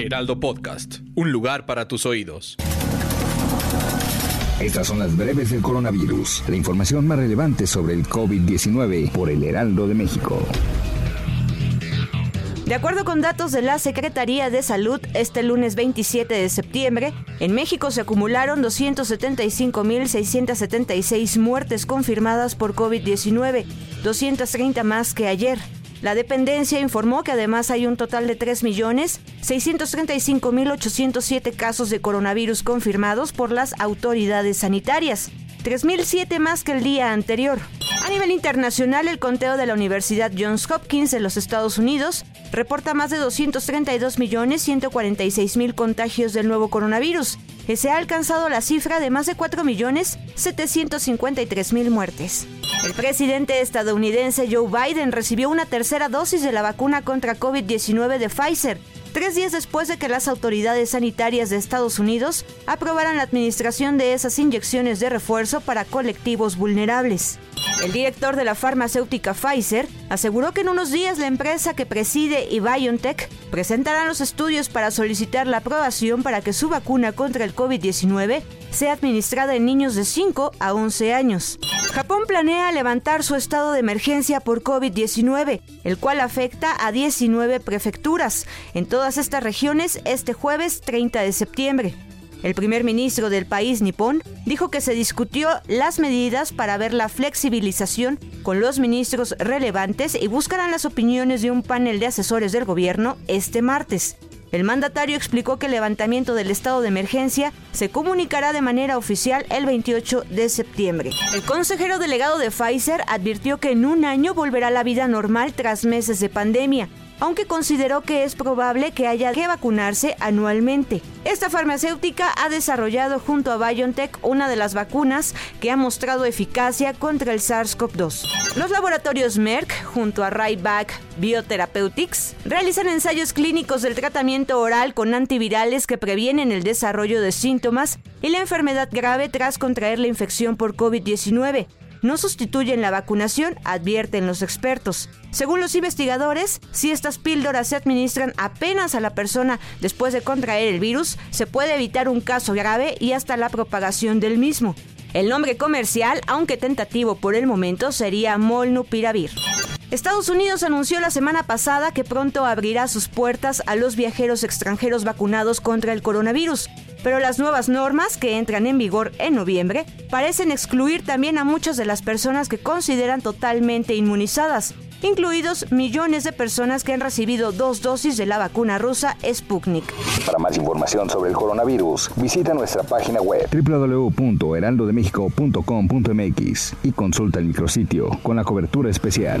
Heraldo Podcast, un lugar para tus oídos. Estas son las breves del coronavirus, la información más relevante sobre el COVID-19 por el Heraldo de México. De acuerdo con datos de la Secretaría de Salud, este lunes 27 de septiembre, en México se acumularon 275.676 muertes confirmadas por COVID-19, 230 más que ayer. La dependencia informó que además hay un total de 3.635.807 casos de coronavirus confirmados por las autoridades sanitarias. 3.007 más que el día anterior. A nivel internacional, el conteo de la Universidad Johns Hopkins de los Estados Unidos reporta más de 232.146.000 contagios del nuevo coronavirus, que se ha alcanzado la cifra de más de 4.753.000 muertes. El presidente estadounidense Joe Biden recibió una tercera dosis de la vacuna contra COVID-19 de Pfizer, tres días después de que las autoridades sanitarias de Estados Unidos aprobaran la administración de esas inyecciones de refuerzo para colectivos vulnerables. El director de la farmacéutica Pfizer aseguró que en unos días la empresa que preside y BioNTech presentarán los estudios para solicitar la aprobación para que su vacuna contra el COVID-19 sea administrada en niños de 5 a 11 años. Japón planea levantar su estado de emergencia por COVID-19, el cual afecta a 19 prefecturas en todas estas regiones este jueves 30 de septiembre. El primer ministro del país nipón dijo que se discutió las medidas para ver la flexibilización con los ministros relevantes y buscarán las opiniones de un panel de asesores del gobierno este martes. El mandatario explicó que el levantamiento del estado de emergencia se comunicará de manera oficial el 28 de septiembre. El consejero delegado de Pfizer advirtió que en un año volverá la vida normal tras meses de pandemia aunque consideró que es probable que haya que vacunarse anualmente. Esta farmacéutica ha desarrollado junto a BioNTech una de las vacunas que ha mostrado eficacia contra el SARS-CoV-2. Los laboratorios Merck, junto a Ryback Biotherapeutics, realizan ensayos clínicos del tratamiento oral con antivirales que previenen el desarrollo de síntomas y la enfermedad grave tras contraer la infección por COVID-19 no sustituyen la vacunación, advierten los expertos. Según los investigadores, si estas píldoras se administran apenas a la persona después de contraer el virus, se puede evitar un caso grave y hasta la propagación del mismo. El nombre comercial, aunque tentativo por el momento, sería Molnupiravir. Estados Unidos anunció la semana pasada que pronto abrirá sus puertas a los viajeros extranjeros vacunados contra el coronavirus, pero las nuevas normas que entran en vigor en noviembre parecen excluir también a muchas de las personas que consideran totalmente inmunizadas, incluidos millones de personas que han recibido dos dosis de la vacuna rusa Sputnik. Para más información sobre el coronavirus, visita nuestra página web www.heraldodemexico.com.mx y consulta el micrositio con la cobertura especial.